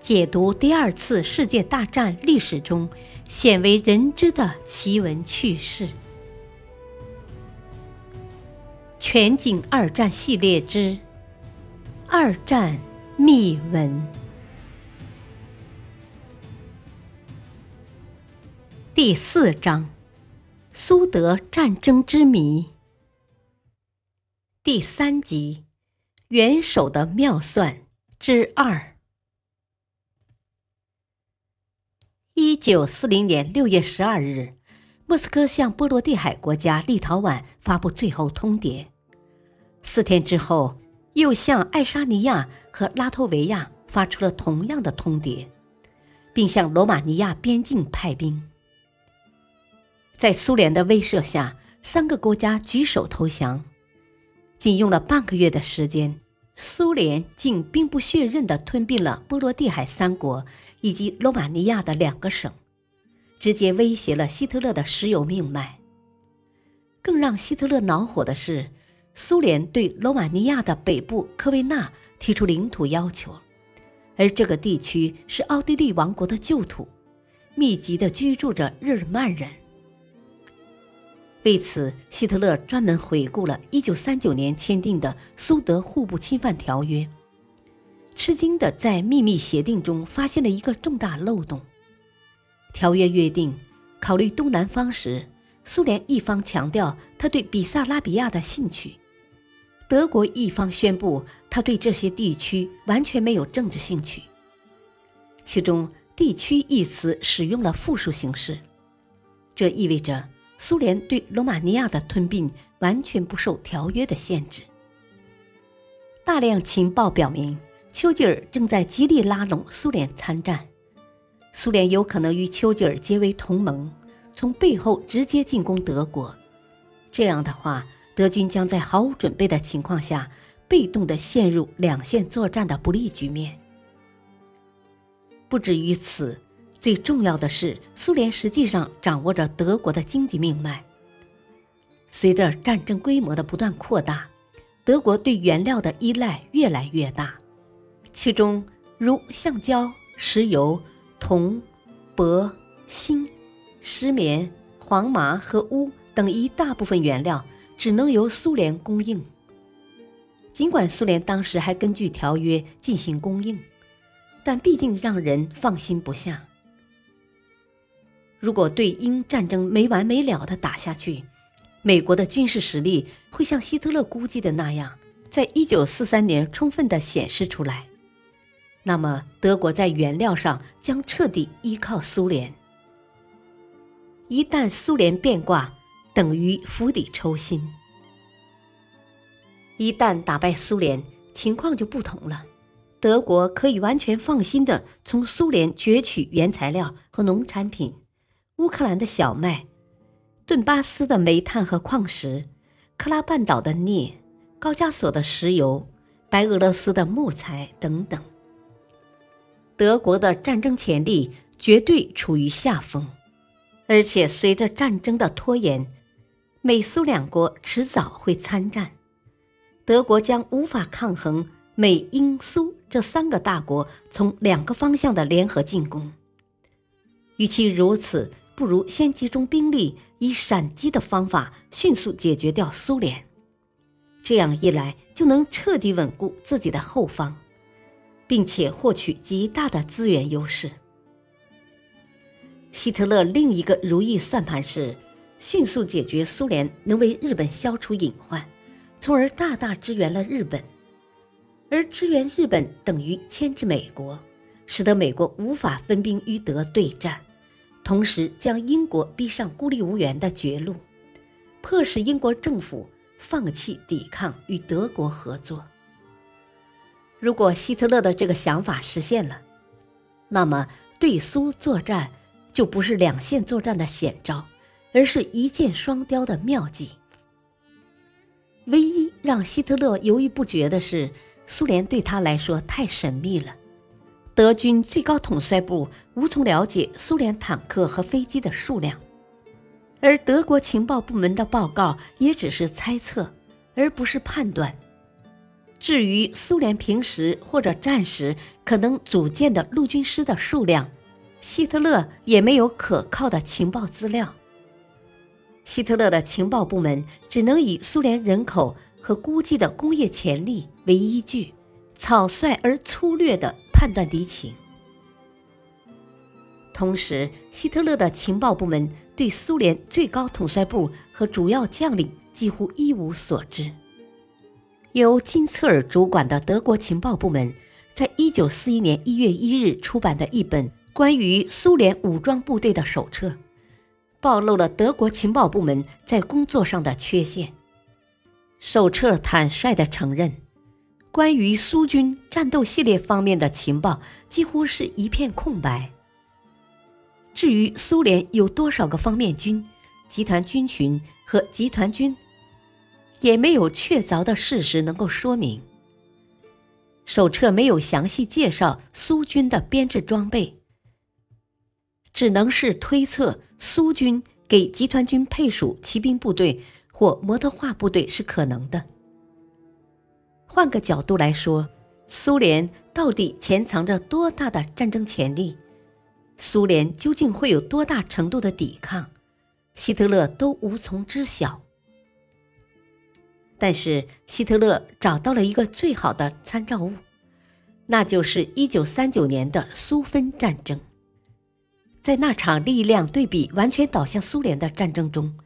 解读第二次世界大战历史中鲜为人知的奇闻趣事。全景二战系列之《二战秘闻》第四章：苏德战争之谜。第三集：元首的妙算之二。一九四零年六月十二日，莫斯科向波罗的海国家立陶宛发布最后通牒。四天之后，又向爱沙尼亚和拉脱维亚发出了同样的通牒，并向罗马尼亚边境派兵。在苏联的威慑下，三个国家举手投降。仅用了半个月的时间，苏联竟兵不血刃地吞并了波罗的海三国以及罗马尼亚的两个省，直接威胁了希特勒的石油命脉。更让希特勒恼火的是，苏联对罗马尼亚的北部科维纳提出领土要求，而这个地区是奥地利王国的旧土，密集地居住着日耳曼人。为此，希特勒专门回顾了1939年签订的苏德互不侵犯条约，吃惊地在秘密协定中发现了一个重大漏洞。条约约定，考虑东南方时，苏联一方强调他对比萨拉比亚的兴趣，德国一方宣布他对这些地区完全没有政治兴趣。其中“地区”一词使用了复数形式，这意味着。苏联对罗马尼亚的吞并完全不受条约的限制。大量情报表明，丘吉尔正在极力拉拢苏联参战，苏联有可能与丘吉尔结为同盟，从背后直接进攻德国。这样的话，德军将在毫无准备的情况下，被动地陷入两线作战的不利局面。不止于此。最重要的是，苏联实际上掌握着德国的经济命脉。随着战争规模的不断扩大，德国对原料的依赖越来越大，其中如橡胶、石油、铜、铂、锌、石棉、黄麻和钨等一大部分原料只能由苏联供应。尽管苏联当时还根据条约进行供应，但毕竟让人放心不下。如果对英战争没完没了的打下去，美国的军事实力会像希特勒估计的那样，在一九四三年充分的显示出来。那么，德国在原料上将彻底依靠苏联。一旦苏联变卦，等于釜底抽薪。一旦打败苏联，情况就不同了，德国可以完全放心的从苏联攫取原材料和农产品。乌克兰的小麦，顿巴斯的煤炭和矿石，克拉半岛的镍，高加索的石油，白俄罗斯的木材等等。德国的战争潜力绝对处于下风，而且随着战争的拖延，美苏两国迟早会参战，德国将无法抗衡美英苏这三个大国从两个方向的联合进攻。与其如此，不如先集中兵力，以闪击的方法迅速解决掉苏联。这样一来，就能彻底稳固自己的后方，并且获取极大的资源优势。希特勒另一个如意算盘是，迅速解决苏联，能为日本消除隐患，从而大大支援了日本。而支援日本等于牵制美国，使得美国无法分兵与德对战。同时，将英国逼上孤立无援的绝路，迫使英国政府放弃抵抗，与德国合作。如果希特勒的这个想法实现了，那么对苏作战就不是两线作战的险招，而是一箭双雕的妙计。唯一让希特勒犹豫不决的是，苏联对他来说太神秘了。德军最高统帅部无从了解苏联坦克和飞机的数量，而德国情报部门的报告也只是猜测，而不是判断。至于苏联平时或者战时可能组建的陆军师的数量，希特勒也没有可靠的情报资料。希特勒的情报部门只能以苏联人口和估计的工业潜力为依据，草率而粗略地判断敌情。同时，希特勒的情报部门对苏联最高统帅部和主要将领几乎一无所知。由金策尔主管的德国情报部门，在一九四一年一月一日出版的一本关于苏联武装部队的手册，暴露了德国情报部门在工作上的缺陷。手册坦率地承认，关于苏军战斗系列方面的情报几乎是一片空白。至于苏联有多少个方面军、集团军群和集团军，也没有确凿的事实能够说明。手册没有详细介绍苏军的编制装备，只能是推测苏军给集团军配属骑兵部队或摩托化部队是可能的。换个角度来说，苏联到底潜藏着多大的战争潜力？苏联究竟会有多大程度的抵抗，希特勒都无从知晓。但是希特勒找到了一个最好的参照物，那就是1939年的苏芬战争。在那场力量对比完全倒向苏联的战争中，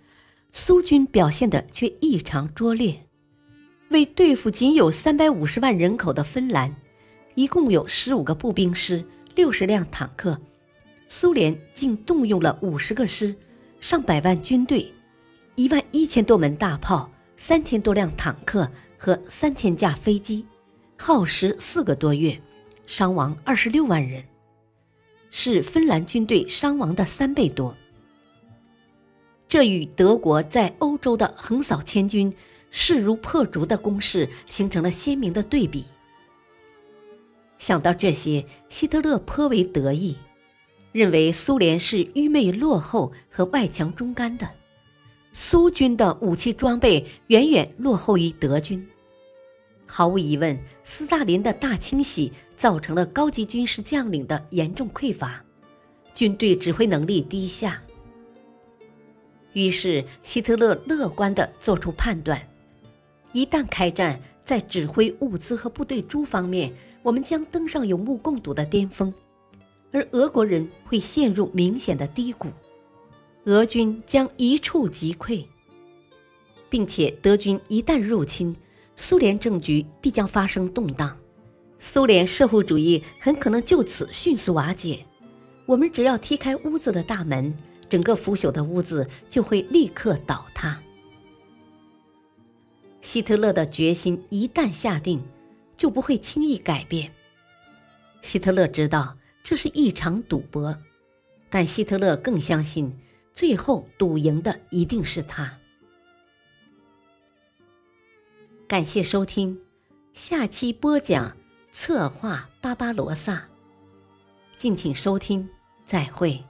苏军表现的却异常拙劣。为对付仅有350万人口的芬兰，一共有15个步兵师、60辆坦克。苏联竟动用了五十个师、上百万军队、一万一千多门大炮、三千多辆坦克和三千架飞机，耗时四个多月，伤亡二十六万人，是芬兰军队伤亡的三倍多。这与德国在欧洲的横扫千军、势如破竹的攻势形成了鲜明的对比。想到这些，希特勒颇为得意。认为苏联是愚昧落后和外强中干的，苏军的武器装备远远落后于德军。毫无疑问，斯大林的大清洗造成了高级军事将领的严重匮乏，军队指挥能力低下。于是，希特勒乐观地做出判断：一旦开战，在指挥物资和部队诸方面，我们将登上有目共睹的巅峰。而俄国人会陷入明显的低谷，俄军将一触即溃，并且德军一旦入侵，苏联政局必将发生动荡，苏联社会主义很可能就此迅速瓦解。我们只要踢开屋子的大门，整个腐朽的屋子就会立刻倒塌。希特勒的决心一旦下定，就不会轻易改变。希特勒知道。这是一场赌博，但希特勒更相信，最后赌赢的一定是他。感谢收听，下期播讲策划巴巴罗萨，敬请收听，再会。